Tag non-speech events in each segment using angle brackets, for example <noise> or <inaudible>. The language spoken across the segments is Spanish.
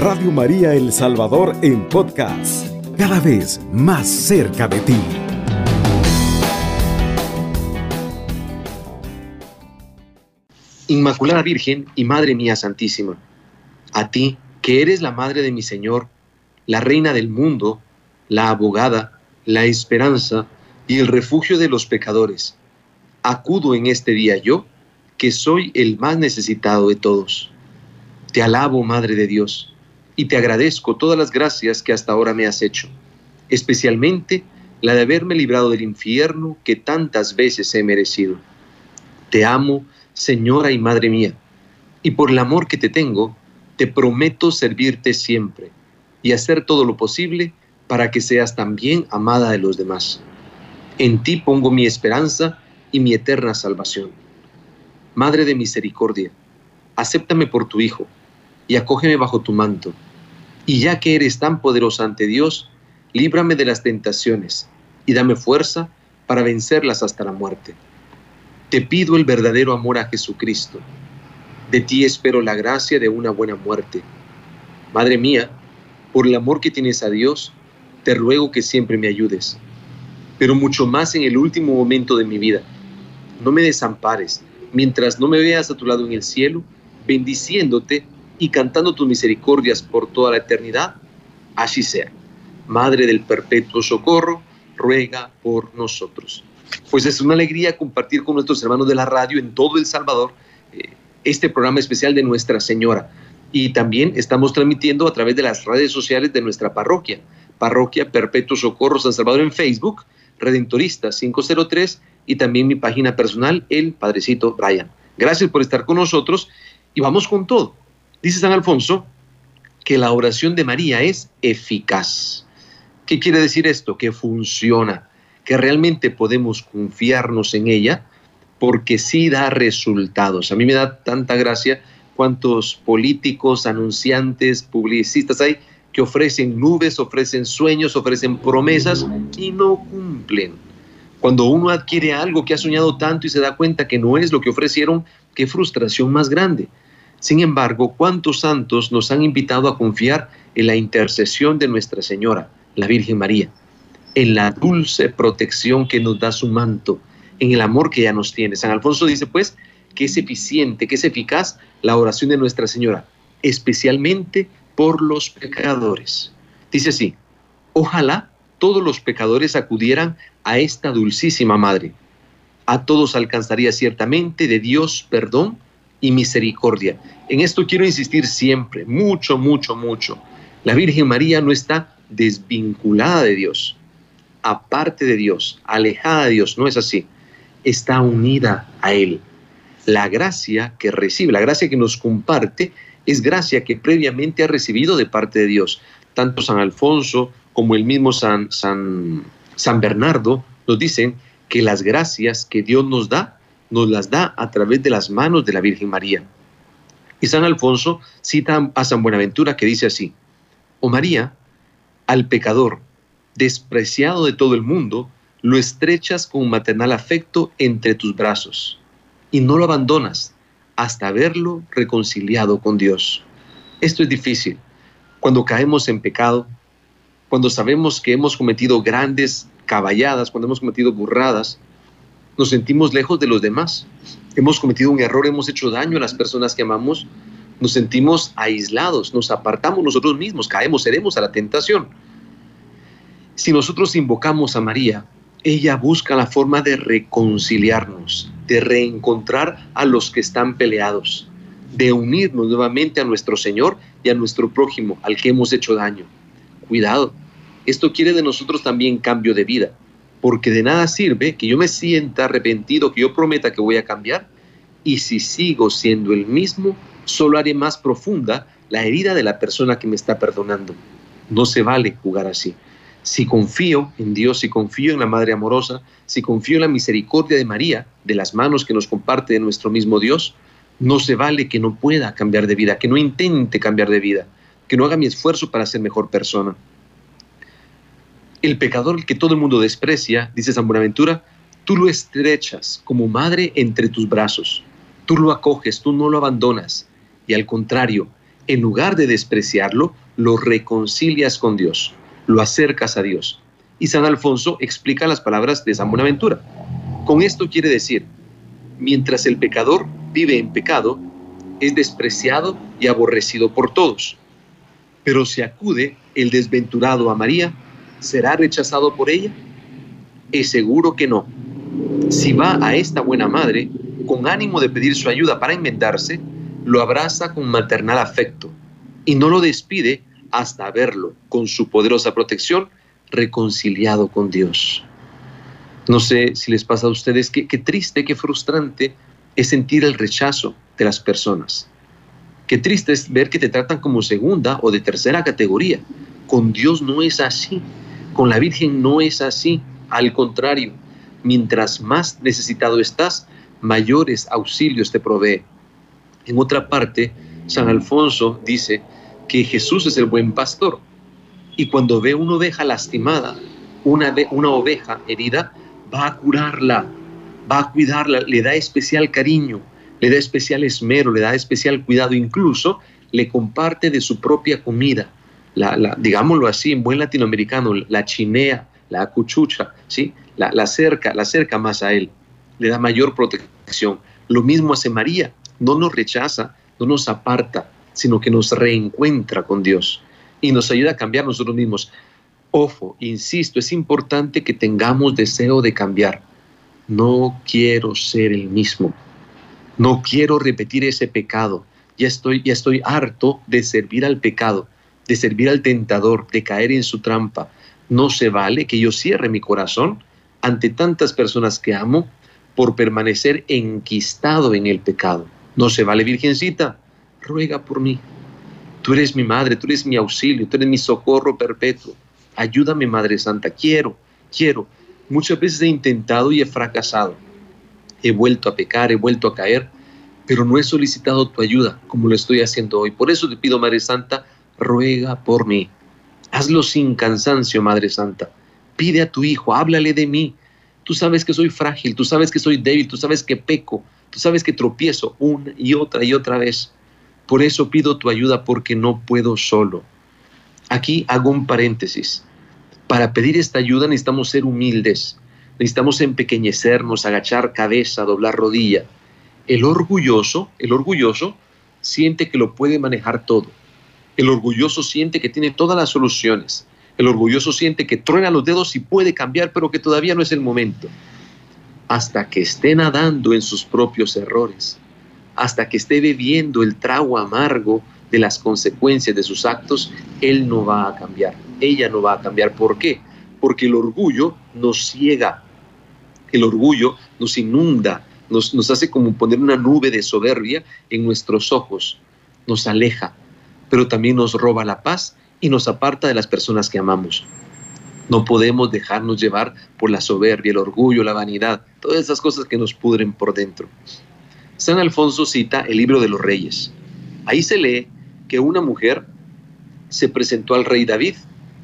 Radio María El Salvador en podcast, cada vez más cerca de ti. Inmaculada Virgen y Madre mía Santísima, a ti, que eres la Madre de mi Señor, la Reina del mundo, la abogada, la esperanza y el refugio de los pecadores, acudo en este día yo, que soy el más necesitado de todos. Te alabo, Madre de Dios, y te agradezco todas las gracias que hasta ahora me has hecho, especialmente la de haberme librado del infierno que tantas veces he merecido. Te amo, Señora y Madre mía, y por el amor que te tengo, te prometo servirte siempre y hacer todo lo posible para que seas también amada de los demás. En ti pongo mi esperanza y mi eterna salvación. Madre de misericordia, acéptame por tu Hijo y acógeme bajo tu manto. Y ya que eres tan poderosa ante Dios, líbrame de las tentaciones y dame fuerza para vencerlas hasta la muerte. Te pido el verdadero amor a Jesucristo. De ti espero la gracia de una buena muerte. Madre mía, por el amor que tienes a Dios, te ruego que siempre me ayudes, pero mucho más en el último momento de mi vida. No me desampares mientras no me veas a tu lado en el cielo, bendiciéndote y cantando tus misericordias por toda la eternidad. Así sea. Madre del perpetuo socorro, ruega por nosotros pues es una alegría compartir con nuestros hermanos de la radio en todo El Salvador eh, este programa especial de Nuestra Señora. Y también estamos transmitiendo a través de las redes sociales de nuestra parroquia, Parroquia Perpetuo Socorro San Salvador en Facebook, Redentorista 503 y también mi página personal, el Padrecito Brian. Gracias por estar con nosotros y vamos con todo. Dice San Alfonso que la oración de María es eficaz. ¿Qué quiere decir esto? Que funciona que realmente podemos confiarnos en ella porque sí da resultados. A mí me da tanta gracia cuántos políticos, anunciantes, publicistas hay que ofrecen nubes, ofrecen sueños, ofrecen promesas y no cumplen. Cuando uno adquiere algo que ha soñado tanto y se da cuenta que no es lo que ofrecieron, qué frustración más grande. Sin embargo, ¿cuántos santos nos han invitado a confiar en la intercesión de Nuestra Señora, la Virgen María? en la dulce protección que nos da su manto, en el amor que ya nos tiene. San Alfonso dice pues que es eficiente, que es eficaz la oración de Nuestra Señora, especialmente por los pecadores. Dice así, ojalá todos los pecadores acudieran a esta dulcísima Madre. A todos alcanzaría ciertamente de Dios perdón y misericordia. En esto quiero insistir siempre, mucho, mucho, mucho. La Virgen María no está desvinculada de Dios aparte de Dios, alejada de Dios, no es así. Está unida a Él. La gracia que recibe, la gracia que nos comparte, es gracia que previamente ha recibido de parte de Dios. Tanto San Alfonso como el mismo San, San, San Bernardo nos dicen que las gracias que Dios nos da, nos las da a través de las manos de la Virgen María. Y San Alfonso cita a San Buenaventura que dice así, o oh María, al pecador despreciado de todo el mundo, lo estrechas con maternal afecto entre tus brazos y no lo abandonas hasta verlo reconciliado con Dios. Esto es difícil. Cuando caemos en pecado, cuando sabemos que hemos cometido grandes caballadas, cuando hemos cometido burradas, nos sentimos lejos de los demás. Hemos cometido un error, hemos hecho daño a las personas que amamos, nos sentimos aislados, nos apartamos nosotros mismos, caemos, seremos a la tentación. Si nosotros invocamos a María, ella busca la forma de reconciliarnos, de reencontrar a los que están peleados, de unirnos nuevamente a nuestro Señor y a nuestro prójimo, al que hemos hecho daño. Cuidado, esto quiere de nosotros también cambio de vida, porque de nada sirve que yo me sienta arrepentido, que yo prometa que voy a cambiar, y si sigo siendo el mismo, solo haré más profunda la herida de la persona que me está perdonando. No se vale jugar así. Si confío en Dios, si confío en la Madre amorosa, si confío en la misericordia de María, de las manos que nos comparte de nuestro mismo Dios, no se vale que no pueda cambiar de vida, que no intente cambiar de vida, que no haga mi esfuerzo para ser mejor persona. El pecador que todo el mundo desprecia, dice San Buenaventura, tú lo estrechas como madre entre tus brazos, tú lo acoges, tú no lo abandonas, y al contrario, En lugar de despreciarlo, lo reconcilias con Dios, lo acercas a Dios. Y San Alfonso explica las palabras de San Buenaventura. Con esto quiere decir, mientras el pecador vive en pecado, es despreciado y aborrecido por todos. Pero si acude el desventurado a María, ¿será rechazado por ella? Es seguro que no. Si va a esta buena madre con ánimo de pedir su ayuda para enmendarse, lo abraza con maternal afecto y no lo despide hasta verlo, con su poderosa protección, reconciliado con Dios. No sé si les pasa a ustedes qué, qué triste, qué frustrante es sentir el rechazo de las personas. Qué triste es ver que te tratan como segunda o de tercera categoría. Con Dios no es así. Con la Virgen no es así. Al contrario, mientras más necesitado estás, mayores auxilios te provee. En otra parte, San Alfonso dice que Jesús es el buen pastor y cuando ve una oveja lastimada, una, una oveja herida, va a curarla, va a cuidarla, le da especial cariño, le da especial esmero, le da especial cuidado, incluso le comparte de su propia comida. Digámoslo así, en buen latinoamericano, la chinea, la cuchucha, ¿sí? la, la cerca, la cerca más a él, le da mayor protección. Lo mismo hace María, no nos rechaza, no nos aparta, sino que nos reencuentra con Dios y nos ayuda a cambiar nosotros mismos. Ojo, insisto, es importante que tengamos deseo de cambiar. No quiero ser el mismo. No quiero repetir ese pecado. Ya estoy, ya estoy harto de servir al pecado, de servir al tentador, de caer en su trampa. No se vale que yo cierre mi corazón ante tantas personas que amo por permanecer enquistado en el pecado. No se vale, Virgencita, ruega por mí. Tú eres mi madre, tú eres mi auxilio, tú eres mi socorro perpetuo. Ayúdame, Madre Santa, quiero, quiero. Muchas veces he intentado y he fracasado. He vuelto a pecar, he vuelto a caer, pero no he solicitado tu ayuda como lo estoy haciendo hoy. Por eso te pido, Madre Santa, ruega por mí. Hazlo sin cansancio, Madre Santa. Pide a tu Hijo, háblale de mí. Tú sabes que soy frágil, tú sabes que soy débil, tú sabes que peco, tú sabes que tropiezo una y otra y otra vez. Por eso pido tu ayuda porque no puedo solo. Aquí hago un paréntesis. Para pedir esta ayuda necesitamos ser humildes, necesitamos empequeñecernos, agachar cabeza, doblar rodilla. El orgulloso, el orgulloso siente que lo puede manejar todo. El orgulloso siente que tiene todas las soluciones. El orgulloso siente que truena los dedos y puede cambiar, pero que todavía no es el momento. Hasta que esté nadando en sus propios errores hasta que esté bebiendo el trago amargo de las consecuencias de sus actos, él no va a cambiar, ella no va a cambiar. ¿Por qué? Porque el orgullo nos ciega, el orgullo nos inunda, nos, nos hace como poner una nube de soberbia en nuestros ojos, nos aleja, pero también nos roba la paz y nos aparta de las personas que amamos. No podemos dejarnos llevar por la soberbia, el orgullo, la vanidad, todas esas cosas que nos pudren por dentro. San Alfonso cita el libro de los reyes. Ahí se lee que una mujer se presentó al rey David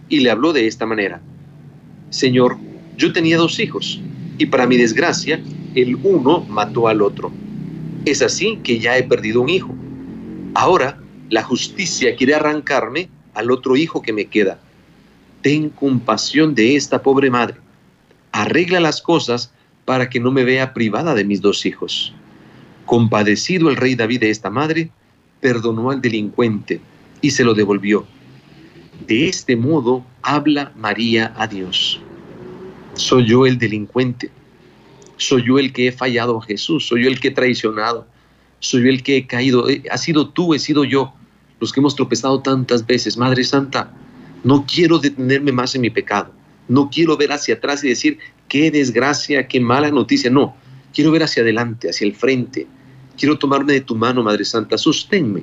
y le habló de esta manera. Señor, yo tenía dos hijos y para mi desgracia el uno mató al otro. Es así que ya he perdido un hijo. Ahora la justicia quiere arrancarme al otro hijo que me queda. Ten compasión de esta pobre madre. Arregla las cosas para que no me vea privada de mis dos hijos. Compadecido el rey David de esta madre, perdonó al delincuente y se lo devolvió. De este modo habla María a Dios. Soy yo el delincuente. Soy yo el que he fallado a Jesús. Soy yo el que he traicionado. Soy yo el que he caído. Ha sido tú, he sido yo, los que hemos tropezado tantas veces. Madre Santa, no quiero detenerme más en mi pecado. No quiero ver hacia atrás y decir, qué desgracia, qué mala noticia. No, quiero ver hacia adelante, hacia el frente, Quiero tomarme de tu mano, Madre Santa, sosténme.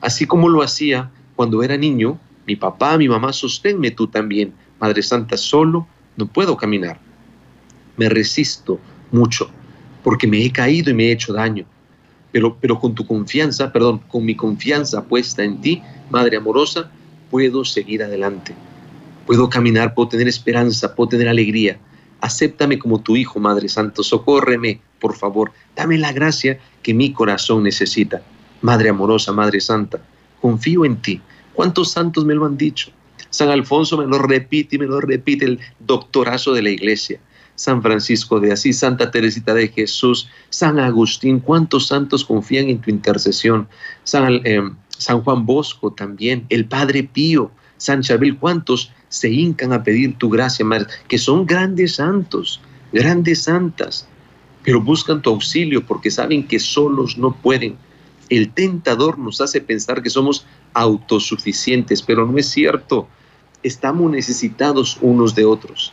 Así como lo hacía cuando era niño, mi papá, mi mamá, sosténme tú también. Madre Santa, solo no puedo caminar. Me resisto mucho porque me he caído y me he hecho daño. Pero, pero con tu confianza, perdón, con mi confianza puesta en ti, Madre amorosa, puedo seguir adelante. Puedo caminar, puedo tener esperanza, puedo tener alegría. Acéptame como tu Hijo, Madre Santo, socórreme, por favor, dame la gracia que mi corazón necesita. Madre amorosa, Madre Santa, confío en ti. ¿Cuántos santos me lo han dicho? San Alfonso me lo repite y me lo repite el doctorazo de la iglesia. San Francisco de Asís, Santa Teresita de Jesús, San Agustín, cuántos santos confían en tu intercesión. San, eh, San Juan Bosco también, el Padre Pío, San Chabel, cuántos se hincan a pedir tu gracia, Madre, que son grandes santos, grandes santas, pero buscan tu auxilio porque saben que solos no pueden. El tentador nos hace pensar que somos autosuficientes, pero no es cierto. Estamos necesitados unos de otros.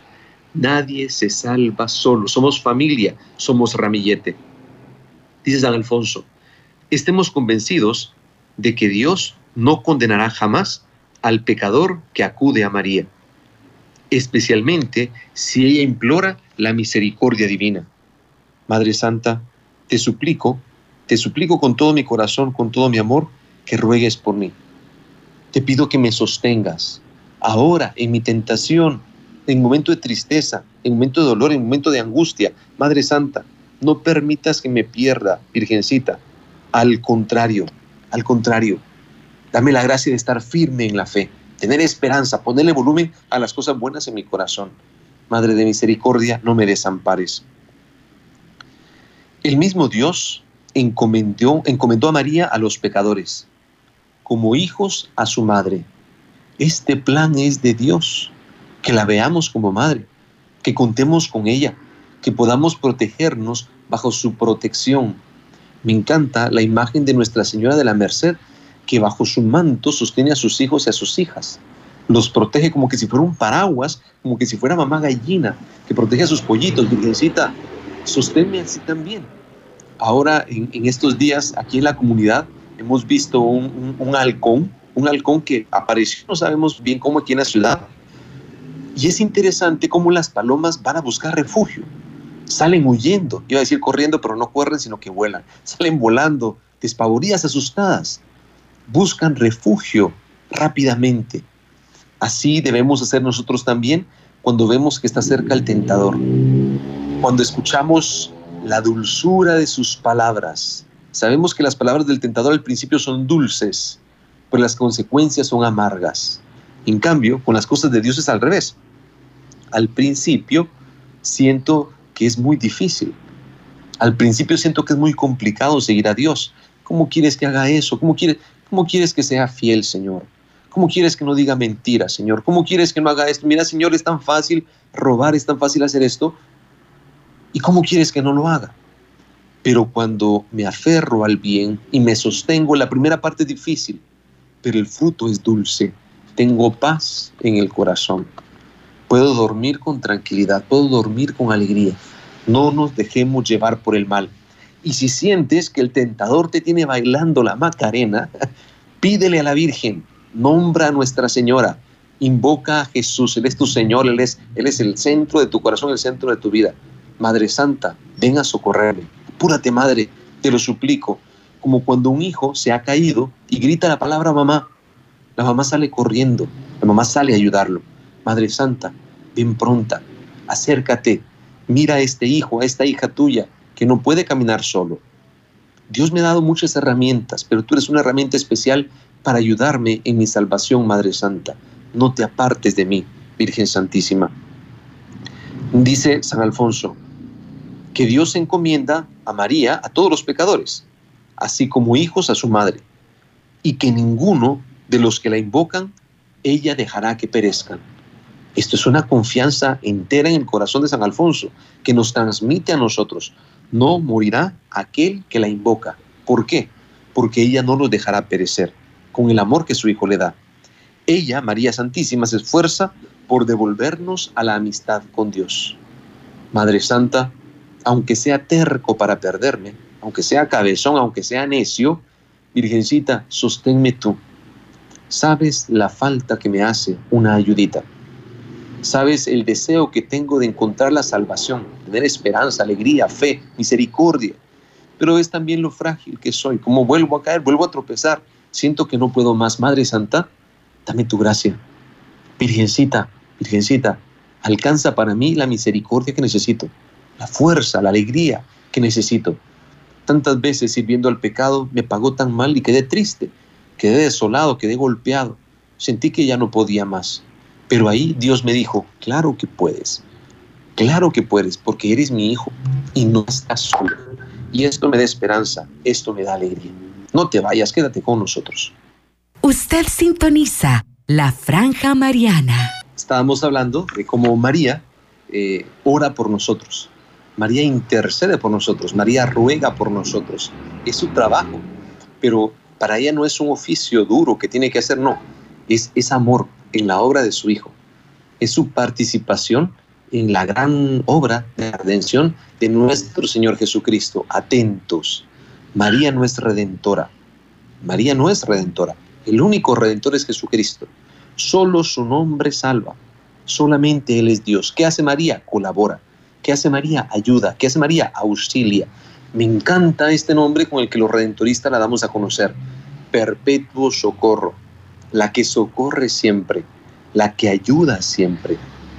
Nadie se salva solo. Somos familia, somos ramillete. Dice San Alfonso, estemos convencidos de que Dios no condenará jamás al pecador que acude a María, especialmente si ella implora la misericordia divina. Madre Santa, te suplico, te suplico con todo mi corazón, con todo mi amor, que ruegues por mí. Te pido que me sostengas ahora en mi tentación, en momento de tristeza, en momento de dolor, en momento de angustia. Madre Santa, no permitas que me pierda, Virgencita. Al contrario, al contrario, dame la gracia de estar firme en la fe, tener esperanza, ponerle volumen a las cosas buenas en mi corazón. Madre de misericordia, no me desampares. El mismo Dios encomendó, encomendó a María a los pecadores, como hijos a su madre. Este plan es de Dios, que la veamos como madre, que contemos con ella, que podamos protegernos bajo su protección. Me encanta la imagen de Nuestra Señora de la Merced, que bajo su manto sostiene a sus hijos y a sus hijas. Los protege como que si fuera un paraguas, como que si fuera mamá gallina, que protege a sus pollitos. Virgencita, sosténme así también. Ahora, en, estos días, aquí en la comunidad, hemos visto un, halcón, un halcón que apareció, no sabemos bien cómo aquí en la ciudad. Y es interesante cómo las palomas van a buscar refugio. Salen huyendo, iba a decir corriendo, pero no corren, sino que vuelan. Salen volando, despavoridas, asustadas. Buscan refugio rápidamente. Así debemos hacer nosotros también cuando vemos que está cerca el tentador. Cuando escuchamos la dulzura de sus palabras. Sabemos que las palabras del tentador al principio son dulces, pero las consecuencias son amargas. En cambio, con las cosas de Dios es al revés. Al principio siento que es muy difícil. Al principio siento que es muy complicado seguir a Dios. ¿Cómo quieres que haga eso? ¿Cómo quieres, cómo quieres que sea fiel, Señor? ¿Cómo quieres que no diga mentiras, Señor? ¿Cómo quieres que no haga esto? Mira, Señor, es tan fácil robar, es tan fácil hacer esto. ¿Y cómo quieres que no lo haga? Pero cuando me aferro al bien y me sostengo, la primera parte es difícil, pero el fruto es dulce. Tengo paz en el corazón. Puedo dormir con tranquilidad, puedo dormir con alegría. No nos dejemos llevar por el mal. Y si sientes que el tentador te tiene bailando la macarena, <laughs> pídele a la Virgen, nombra a Nuestra Señora, invoca a Jesús, Él es tu Señor, Él es, el centro de tu corazón, el centro de tu vida. Madre Santa, ven a socorrerme. Apúrate, Madre, te lo suplico. Como cuando un hijo se ha caído y grita la palabra mamá. La mamá sale corriendo, la mamá sale a ayudarlo. Madre Santa, ven pronta, acércate, mira a este hijo, a esta hija tuya, que no puede caminar solo. Dios me ha dado muchas herramientas, pero tú eres una herramienta especial para ayudarme en mi salvación, Madre Santa. No te apartes de mí, Virgen Santísima. Dice San Alfonso, que Dios encomienda a María a todos los pecadores, así como hijos a su madre, y que ninguno de los que la invocan ella dejará que perezcan. Esto es una confianza entera en el corazón de San Alfonso, que nos transmite a nosotros. No morirá aquel que la invoca. ¿Por qué? Porque ella no los dejará perecer, con el amor que su Hijo le da. Ella, María Santísima, se esfuerza por devolvernos a la amistad con Dios. Madre Santa, aunque sea terco para perderme, aunque sea cabezón, aunque sea necio, Virgencita, sosténme tú. Sabes la falta que me hace una ayudita. Sabes el deseo que tengo de encontrar la salvación, tener esperanza, alegría, fe, misericordia. Pero es también lo frágil que soy. Como vuelvo a caer, vuelvo a tropezar. Siento que no puedo más. Madre Santa, dame tu gracia. Virgencita, Virgencita, alcanza para mí la misericordia que necesito, la fuerza, la alegría que necesito. Tantas veces sirviendo al pecado me pagó tan mal y quedé triste. quedé desolado, quedé golpeado, sentí que ya no podía más. Pero ahí Dios me dijo, claro que puedes, claro que puedes, porque eres mi hijo y no estás solo. Y esto me da esperanza, esto me da alegría. No te vayas, quédate con nosotros. Usted sintoniza la franja mariana. Estábamos hablando de cómo María eh, ora por nosotros. María intercede por nosotros, María ruega por nosotros. Es su trabajo, pero para ella no es un oficio duro que tiene que hacer, no. Es, es amor en la obra de su Hijo. Es su participación en la gran obra de redención de nuestro Señor Jesucristo. Atentos. María no es redentora. María no es redentora. El único redentor es Jesucristo. Solo su nombre salva. Solamente Él es Dios. ¿Qué hace María? Colabora. ¿Qué hace María? Ayuda. ¿Qué hace María? Auxilia. Me encanta este nombre con el que los redentoristas la damos a conocer. Perpetuo socorro. La que socorre siempre. La que ayuda siempre.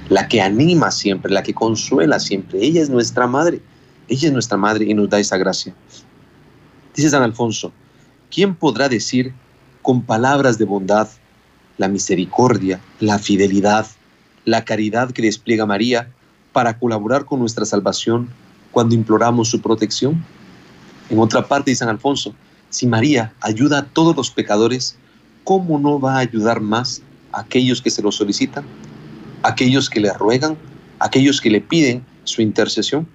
La que anima siempre. La que consuela siempre. Ella es nuestra madre. Ella es nuestra madre y nos da esa gracia. Dice San Alfonso, ¿quién podrá decir con palabras de bondad la misericordia, la fidelidad, la caridad que despliega María para colaborar con nuestra salvación cuando imploramos su protección? En otra parte de San Alfonso, si María ayuda a todos los pecadores, ¿cómo no va a ayudar más a aquellos que se lo solicitan, aquellos que le ruegan, aquellos que le piden su intercesión?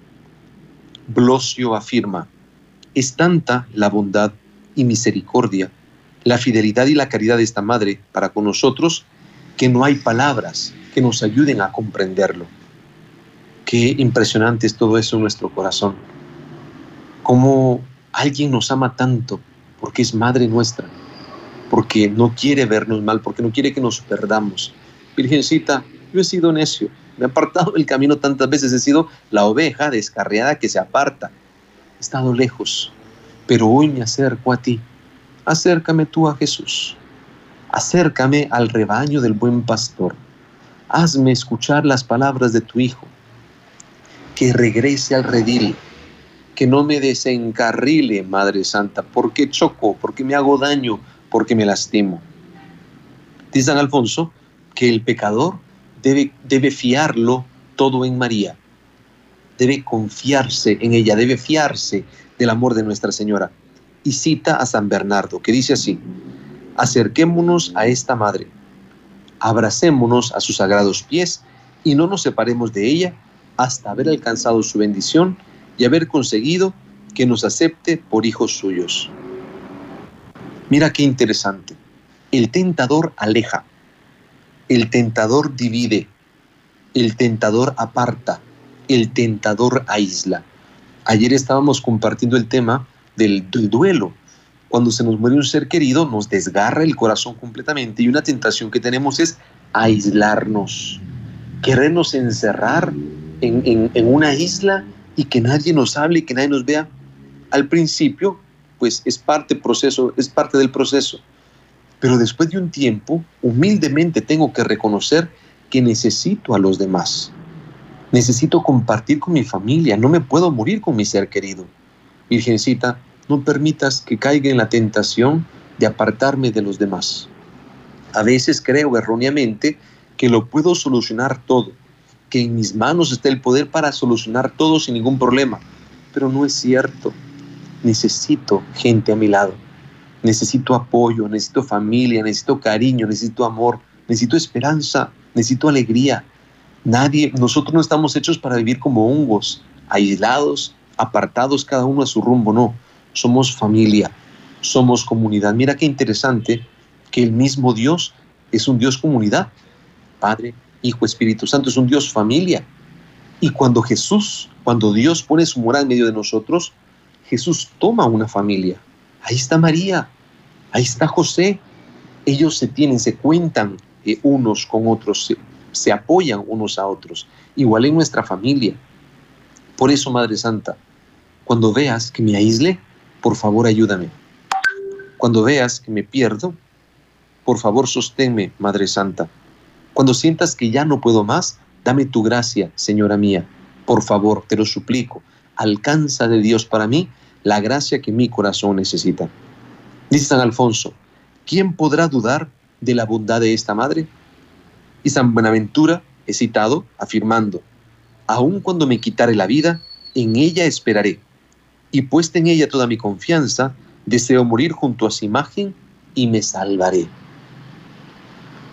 Blosio afirma, es tanta la bondad y misericordia, la fidelidad y la caridad de esta madre para con nosotros, que no hay palabras que nos ayuden a comprenderlo. Qué impresionante es todo eso en nuestro corazón. Cómo alguien nos ama tanto porque es madre nuestra, porque no quiere vernos mal, porque no quiere que nos perdamos. Virgencita, yo he sido necio, me he apartado del camino tantas veces, he sido la oveja descarriada que se aparta. He estado lejos, pero hoy me acerco a ti. Acércame tú a Jesús. Acércame al rebaño del buen pastor hazme escuchar las palabras de tu Hijo, que regrese al redil, que no me desencarrile, Madre Santa, porque choco, porque me hago daño, porque me lastimo. Dice San Alfonso que el pecador debe, debe fiarlo todo en María, debe confiarse en ella, debe fiarse del amor de Nuestra Señora. Y cita a San Bernardo, que dice así, acerquémonos a esta Madre abracémonos a sus sagrados pies y no nos separemos de ella hasta haber alcanzado su bendición y haber conseguido que nos acepte por hijos suyos. Mira qué interesante. El tentador aleja, el tentador divide, el tentador aparta, el tentador aísla. Ayer estábamos compartiendo el tema del, duelo, cuando se nos muere un ser querido, nos desgarra el corazón completamente y una tentación que tenemos es aislarnos, querernos encerrar en, una isla y que nadie nos hable y que nadie nos vea. Al principio, pues es parte, proceso, es parte del proceso, pero después de un tiempo, humildemente tengo que reconocer que necesito a los demás. Necesito compartir con mi familia, no me puedo morir con mi ser querido. Virgencita, no permitas que caiga en la tentación de apartarme de los demás. A veces creo erróneamente que lo puedo solucionar todo, que en mis manos está el poder para solucionar todo sin ningún problema, pero no es cierto. Necesito gente a mi lado, necesito apoyo, necesito familia, necesito cariño, necesito amor, necesito esperanza, necesito alegría. Nadie, nosotros no estamos hechos para vivir como hongos, aislados, apartados cada uno a su rumbo, no somos familia, somos comunidad. Mira qué interesante que el mismo Dios es un Dios comunidad. Padre, Hijo, Espíritu Santo es un Dios familia. Y cuando Jesús, cuando Dios pone su morada en medio de nosotros, Jesús toma una familia. Ahí está María, ahí está José. Ellos se tienen, se cuentan eh, unos con otros, se, se apoyan unos a otros. Igual en nuestra familia. Por eso, Madre Santa, cuando veas que me aísle, por favor ayúdame. Cuando veas que me pierdo, por favor sosténme, Madre Santa. Cuando sientas que ya no puedo más, dame tu gracia, Señora mía. Por favor, te lo suplico, alcanza de Dios para mí la gracia que mi corazón necesita. Dice San Alfonso, ¿quién podrá dudar de la bondad de esta madre? Y San Buenaventura es citado afirmando, aun cuando me quitare la vida, en ella esperaré, y puesta en ella toda mi confianza, deseo morir junto a su imagen y me salvaré.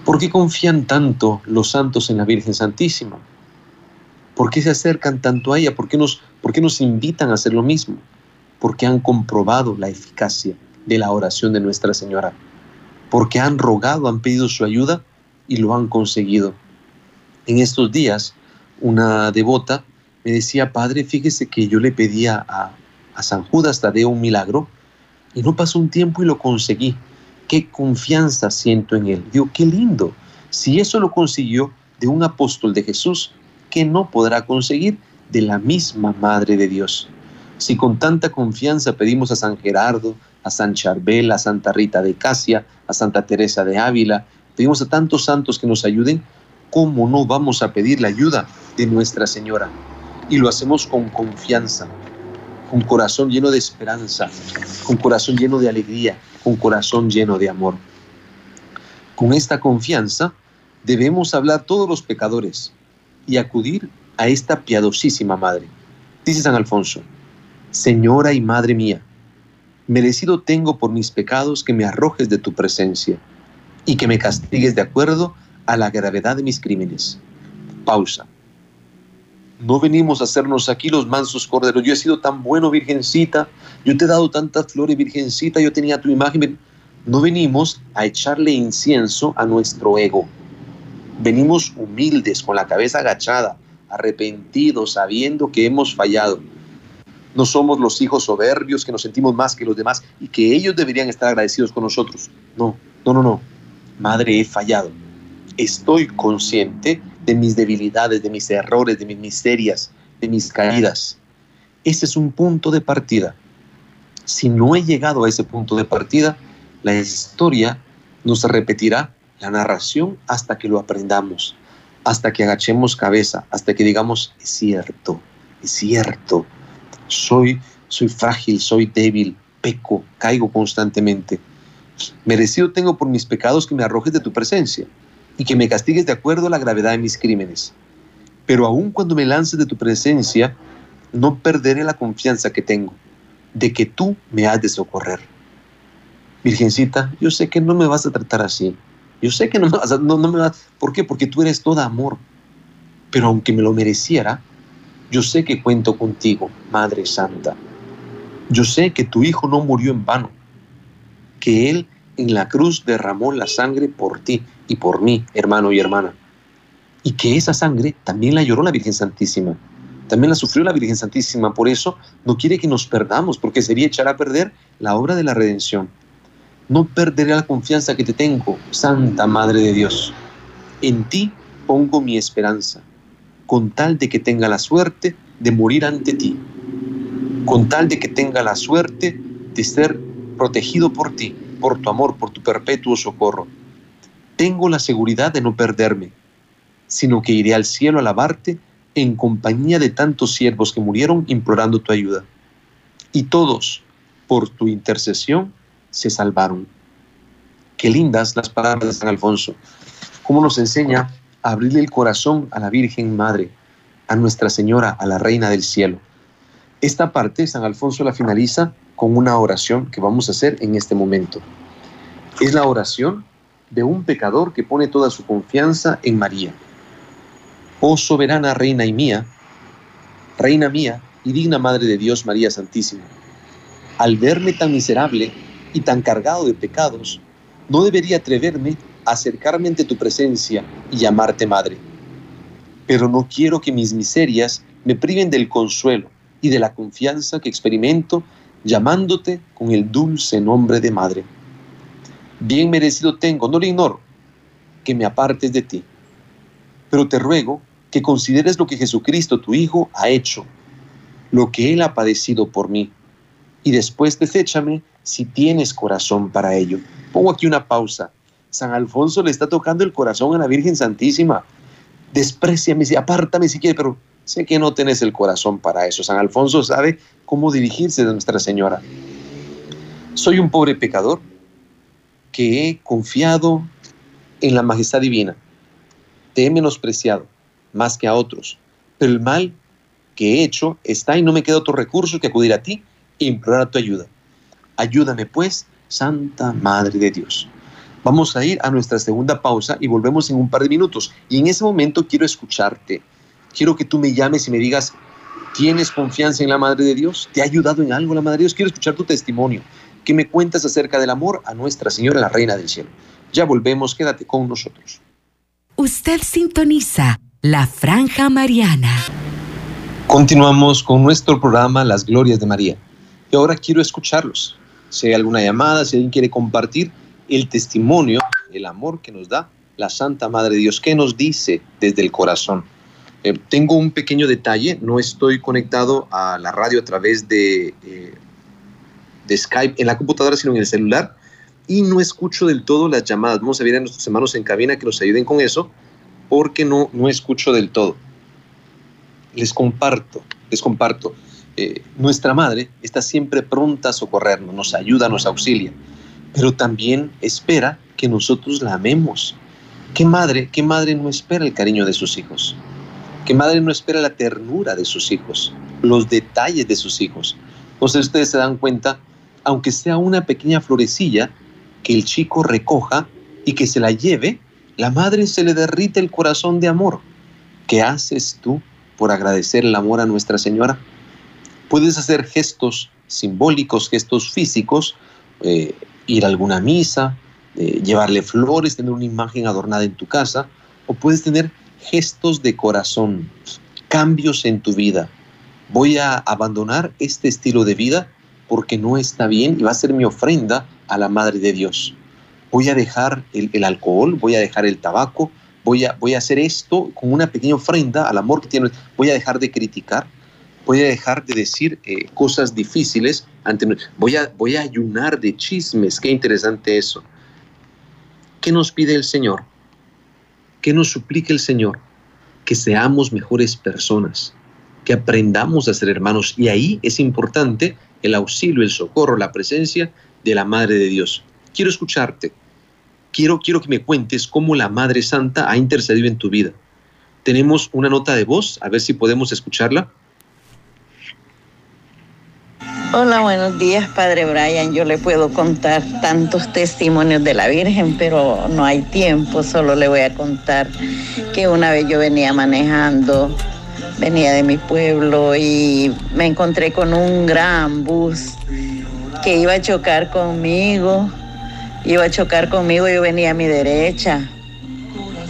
¿Por qué confían tanto los santos en la Virgen Santísima? ¿Por qué se acercan tanto a ella? ¿Por qué nos, por qué nos invitan a hacer lo mismo? Porque han comprobado la eficacia de la oración de Nuestra Señora. Porque han rogado, han pedido su ayuda y lo han conseguido. En estos días, una devota me decía, Padre, fíjese que yo le pedía a, San Judas Tadeo un milagro y no pasó un tiempo y lo conseguí. Qué confianza siento en él. Digo, qué lindo. Si eso lo consiguió de un apóstol de Jesús, ¿qué no podrá conseguir de la misma Madre de Dios? Si con tanta confianza pedimos a San Gerardo, a San Charbel, a Santa Rita de Casia, a Santa Teresa de Ávila, pedimos a tantos santos que nos ayuden, ¿cómo no vamos a pedir la ayuda de Nuestra Señora? Y lo hacemos con confianza, con corazón lleno de esperanza, con corazón lleno de alegría, con corazón lleno de amor. Con esta confianza debemos hablar todos los pecadores y acudir a esta piadosísima Madre. Dice San Alfonso, Señora y Madre mía, merecido tengo por mis pecados que me arrojes de tu presencia y que me castigues de acuerdo a la gravedad de mis crímenes. Pausa. No venimos a hacernos aquí los mansos corderos. Yo he sido tan bueno, virgencita. Yo te he dado tantas flores, virgencita. Yo tenía tu imagen. No venimos a echarle incienso a nuestro ego. Venimos humildes, con la cabeza agachada, arrepentidos, sabiendo que hemos fallado. No somos los hijos soberbios que nos sentimos más que los demás y que ellos deberían estar agradecidos con nosotros. No, no, no, no. Madre, he fallado. Estoy consciente de mis debilidades, de mis errores, de mis miserias, de mis caídas. Ese es un punto de partida. Si no he llegado a ese punto de partida, la historia nos repetirá la narración hasta que lo aprendamos, hasta que agachemos cabeza, hasta que digamos, es cierto, es cierto, soy, soy frágil, soy débil, peco, caigo constantemente. Merecido tengo por mis pecados que me arrojes de tu presencia y que me castigues de acuerdo a la gravedad de mis crímenes. Pero aun cuando me lances de tu presencia, no perderé la confianza que tengo de que tú me has de socorrer. Virgencita, yo sé que no me vas a tratar así. Yo sé que no me vas a... No, me vas, ¿Por qué? Porque tú eres toda amor. Pero aunque me lo mereciera, yo sé que cuento contigo, Madre Santa. Yo sé que tu Hijo no murió en vano, que Él en la cruz derramó la sangre por ti y por mí, hermano y hermana. Y que esa sangre también la lloró la Virgen Santísima. También la sufrió la Virgen Santísima. Por eso no quiere que nos perdamos, porque sería echar a perder la obra de la redención. No perderé la confianza que te tengo, Santa Madre de Dios. En ti pongo mi esperanza, con tal de que tenga la suerte de morir ante ti, con tal de que tenga la suerte de ser protegido por ti, por tu amor, por tu perpetuo socorro. Tengo la seguridad de no perderme, sino que iré al cielo a alabarte en compañía de tantos siervos que murieron implorando tu ayuda. Y todos, por tu intercesión, se salvaron. Qué lindas las palabras de San Alfonso. Cómo nos enseña abrirle el corazón a la Virgen Madre, a Nuestra Señora, a la Reina del Cielo. Esta parte San Alfonso la finaliza con una oración que vamos a hacer en este momento. Es la oración de un pecador que pone toda su confianza en María. Oh soberana Reina y mía, Reina mía y digna Madre de Dios María Santísima, al verme tan miserable y tan cargado de pecados, no debería atreverme acercarme ante tu presencia y llamarte Madre. Pero no quiero que mis miserias me priven del consuelo y de la confianza que experimento llamándote con el dulce nombre de madre. Bien merecido tengo, no lo ignoro, que me apartes de ti. Pero te ruego que consideres lo que Jesucristo, tu Hijo, ha hecho, lo que Él ha padecido por mí, y después deséchame si tienes corazón para ello. Pongo aquí una pausa. San Alfonso le está tocando el corazón a la Virgen Santísima. Despreciame, apártame si quieres, pero Sé que no tenés el corazón para eso. San Alfonso sabe cómo dirigirse de Nuestra Señora. Soy un pobre pecador que he confiado en la majestad divina. Te he menospreciado más que a otros, pero el mal que he hecho está y no me queda otro recurso que acudir a ti e implorar tu ayuda. Ayúdame pues, Santa Madre de Dios. Vamos a ir a nuestra segunda pausa y volvemos en un par de minutos. Y en ese momento quiero escucharte. Quiero que tú me llames y me digas, ¿tienes confianza en la Madre de Dios? ¿Te ha ayudado en algo la Madre de Dios? Quiero escuchar tu testimonio. ¿Qué me cuentas acerca del amor a Nuestra Señora, la Reina del Cielo? Ya volvemos, quédate con nosotros. Usted sintoniza la Franja Mariana. Continuamos con nuestro programa Las Glorias de María. Y ahora quiero escucharlos. Si hay alguna llamada, si alguien quiere compartir el testimonio, el amor que nos da la Santa Madre de Dios, ¿qué nos dice desde el corazón? Eh, tengo un pequeño detalle, no estoy conectado a la radio a través de, eh, de Skype en la computadora, sino en el celular, y no escucho del todo las llamadas. Vamos a ver a nuestros hermanos en cabina que nos ayuden con eso, porque no, no escucho del todo les comparto, les comparto. Eh, nuestra madre está siempre pronta a socorrernos, nos ayuda, nos auxilia, pero también espera que nosotros la amemos. ¿Qué madre, qué madre no espera el cariño de sus hijos? ¿Qué madre no espera la ternura de sus hijos? Los detalles de sus hijos. Entonces ustedes se dan cuenta, aunque sea una pequeña florecilla, que el chico recoja y que se la lleve, la madre se le derrite el corazón de amor. ¿Qué haces tú por agradecer el amor a Nuestra Señora. Puedes hacer gestos simbólicos, gestos físicos, eh, ir a alguna misa, llevarle flores, tener una imagen adornada en tu casa, o puedes tener gestos de corazón, cambios en tu vida. Voy a abandonar este estilo de vida porque no está bien y va a ser mi ofrenda a la Madre de Dios. Voy a dejar el, el alcohol, voy a dejar el tabaco, voy a, voy a hacer esto con una pequeña ofrenda al amor que tiene, voy a dejar de criticar, voy a dejar de decir eh, cosas difíciles, ante, voy, a, voy a ayunar de chismes, qué interesante eso. ¿Qué nos pide el Señor? ¿Qué nos suplica el Señor? Que seamos mejores personas, que aprendamos a ser hermanos. Y ahí es importante el auxilio, el socorro, la presencia de la Madre de Dios. Quiero escucharte quiero, quiero que me cuentes cómo la Madre Santa ha intercedido en tu vida. Tenemos una nota de voz, a ver si podemos escucharla. Hola, buenos días, Padre Brian. Yo le puedo contar tantos testimonios de la Virgen, pero no hay tiempo. Solo le voy a contar que una vez yo venía manejando, venía de mi pueblo y me encontré con un gran bus que iba a chocar conmigo iba a chocar conmigo, yo venía a mi derecha.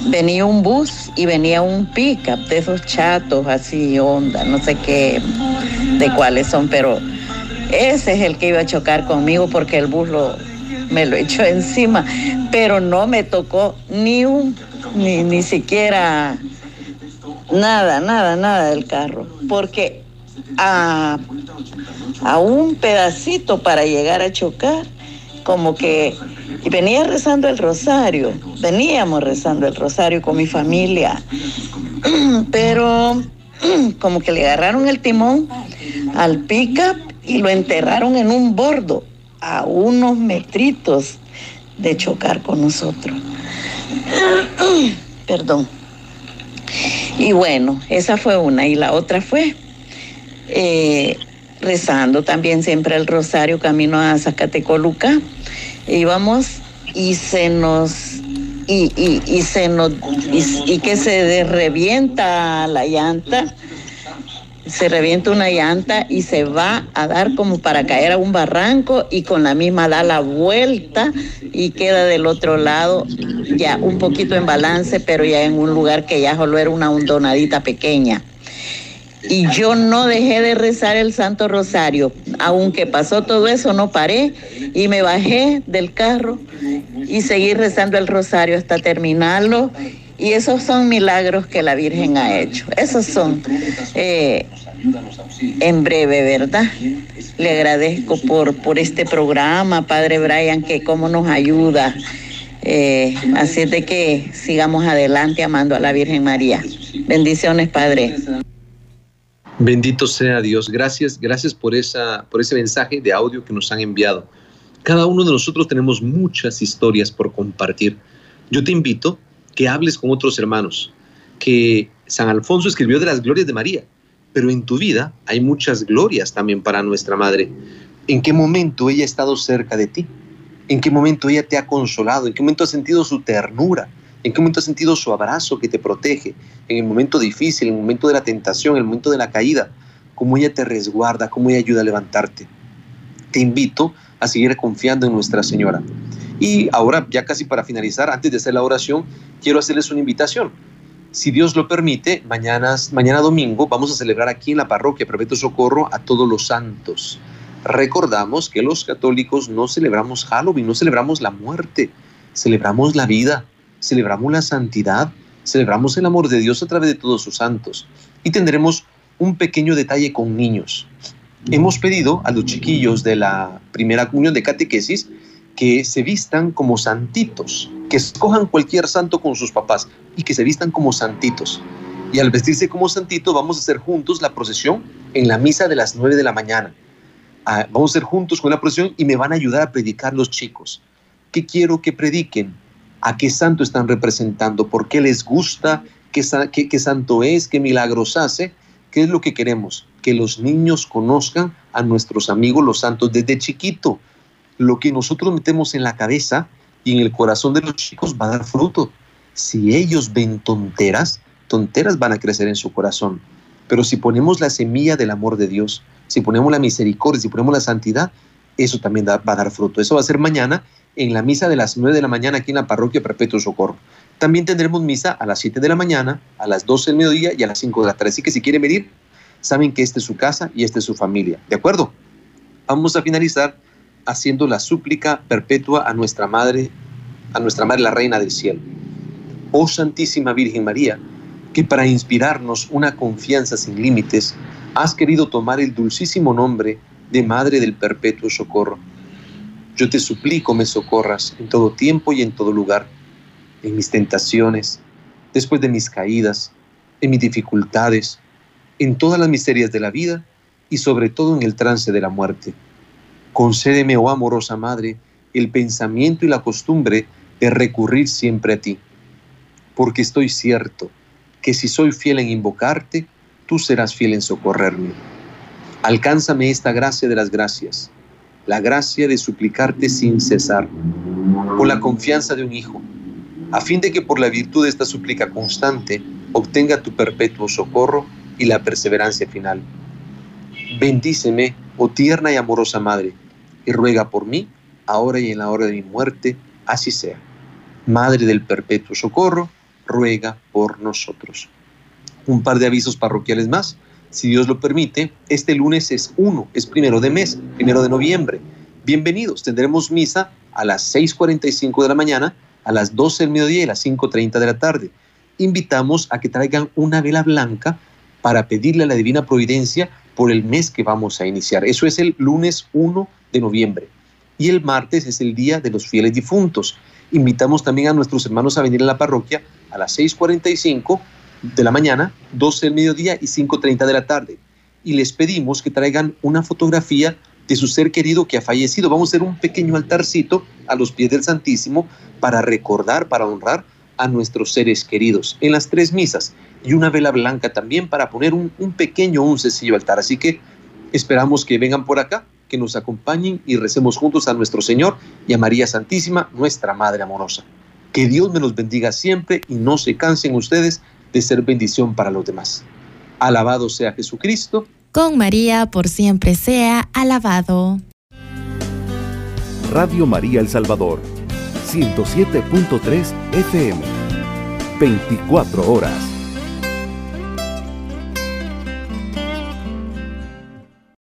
Venía un bus y venía un pickup de esos chatos así, onda, no sé qué, de cuáles son, pero ese es el que iba a chocar conmigo porque el bus lo, me lo echó encima, pero no me tocó ni un, ni, ni siquiera nada, nada, nada del carro, porque a, a un pedacito para llegar a chocar, como que y venía rezando el rosario, veníamos rezando el rosario con mi familia, <clears throat> pero <clears throat> como que le agarraron el timón al pickup y lo enterraron en un bordo a unos metritos de chocar con nosotros. <clears throat> Perdón. Y bueno, esa fue una. Y la otra fue eh, rezando también siempre el rosario camino a Zacatecoluca íbamos y se nos y, y, se nos y, que se revienta la llanta se revienta una llanta y se va a dar como para caer a un barranco y con la misma da la vuelta y queda del otro lado ya un poquito en balance, pero ya en un lugar que ya solo era una hondonadita pequeña. Y yo no dejé de rezar el Santo Rosario. Aunque pasó todo eso, no paré y me bajé del carro y seguí rezando el Rosario hasta terminarlo. Y esos son milagros que la Virgen ha hecho. Esos son eh, en breve, ¿verdad? Le agradezco por, por este programa, Padre Brian, que cómo nos ayuda. Eh, así de que sigamos adelante amando a la Virgen María. Bendiciones, Padre. Bendito sea Dios. Gracias, gracias por, esa, por ese mensaje de audio que nos han enviado. Cada uno de nosotros tenemos muchas historias por compartir. Yo te invito que hables con otros hermanos, que San Alfonso escribió de las glorias de María, pero en tu vida hay muchas glorias también para nuestra Madre. ¿En qué momento ella ha estado cerca de ti? ¿En qué momento ella te ha consolado? ¿En qué momento has sentido su ternura? ¿En qué momento has sentido su abrazo que te protege? En el momento difícil, en el momento de la tentación, en el momento de la caída, cómo ella te resguarda, cómo ella ayuda a levantarte. Te invito a seguir confiando en Nuestra Señora. Y ahora, ya casi para finalizar, antes de hacer la oración, quiero hacerles una invitación. Si Dios lo permite, mañana, mañana domingo vamos a celebrar aquí en la parroquia Perpetuo Socorro a todos los santos. Recordamos que los católicos no celebramos Halloween, no celebramos la muerte, celebramos la vida, celebramos la santidad, celebramos el amor de Dios a través de todos sus santos. Y tendremos un pequeño detalle con niños. Hemos pedido a los chiquillos de la primera comunión de catequesis que se vistan como santitos, que escojan cualquier santo con sus papás y que se vistan como santitos. Y al vestirse como santito vamos a hacer juntos la procesión en la misa de las 9 de la mañana. Ah, vamos a hacer juntos con la procesión y me van a ayudar a predicar los chicos. ¿Qué quiero que prediquen? ¿A qué santo están representando? ¿Por qué les gusta? ¿Qué, qué, qué santo es? ¿Qué milagros hace? ¿Qué es lo que queremos? Que los niños conozcan a nuestros amigos los santos desde chiquito. Lo que nosotros metemos en la cabeza y en el corazón de los chicos va a dar fruto. Si ellos ven tonteras, tonteras van a crecer en su corazón. Pero si ponemos la semilla del amor de Dios, si ponemos la misericordia, si ponemos la santidad, eso también va a dar fruto. Eso va a ser mañana en la misa de las 9 de la mañana aquí en la parroquia Perpetuo Socorro. También tendremos misa a las 7 de la mañana, a las 12 del mediodía y a las 5 de la tarde. Así que si quieren venir, saben que esta es su casa y esta es su familia. ¿De acuerdo? Vamos a finalizar haciendo la súplica perpetua a nuestra Madre, a nuestra Madre la Reina del Cielo. Oh Santísima Virgen María, que para inspirarnos una confianza sin límites, has querido tomar el dulcísimo nombre de Madre del Perpetuo Socorro. Yo te suplico me socorras en todo tiempo y en todo lugar en mis tentaciones, después de mis caídas, en mis dificultades, en todas las miserias de la vida y sobre todo en el trance de la muerte. Concédeme, oh amorosa Madre, el pensamiento y la costumbre de recurrir siempre a ti, porque estoy cierto que si soy fiel en invocarte, tú serás fiel en socorrerme. Alcánzame esta gracia de las gracias, la gracia de suplicarte sin cesar, con la confianza de un hijo a fin de que por la virtud de esta súplica constante obtenga tu perpetuo socorro y la perseverancia final. Bendíceme, oh tierna y amorosa Madre, y ruega por mí, ahora y en la hora de mi muerte, así sea. Madre del perpetuo socorro, ruega por nosotros. Un par de avisos parroquiales más. Si Dios lo permite, este lunes es uno, es primero de mes, primero de noviembre. Bienvenidos, tendremos misa a las 6.45 de la mañana a las 12 del mediodía y a las 5.30 de la tarde. Invitamos a que traigan una vela blanca para pedirle a la Divina Providencia por el mes que vamos a iniciar. Eso es el lunes 1 de noviembre. Y el martes es el Día de los Fieles Difuntos. Invitamos también a nuestros hermanos a venir a la parroquia a las 6.45 de la mañana, 12 del mediodía y 5.30 de la tarde. Y les pedimos que traigan una fotografía de su ser querido que ha fallecido. Vamos a hacer un pequeño altarcito a los pies del Santísimo para recordar, para honrar a nuestros seres queridos en las tres misas y una vela blanca también para poner un, pequeño, un sencillo altar. Así que esperamos que vengan por acá, que nos acompañen y recemos juntos a nuestro Señor y a María Santísima, nuestra Madre amorosa. Que Dios me los bendiga siempre y no se cansen ustedes de ser bendición para los demás. Alabado sea Jesucristo con María por siempre sea alabado. Radio María El Salvador, 107.3 FM, 24 horas.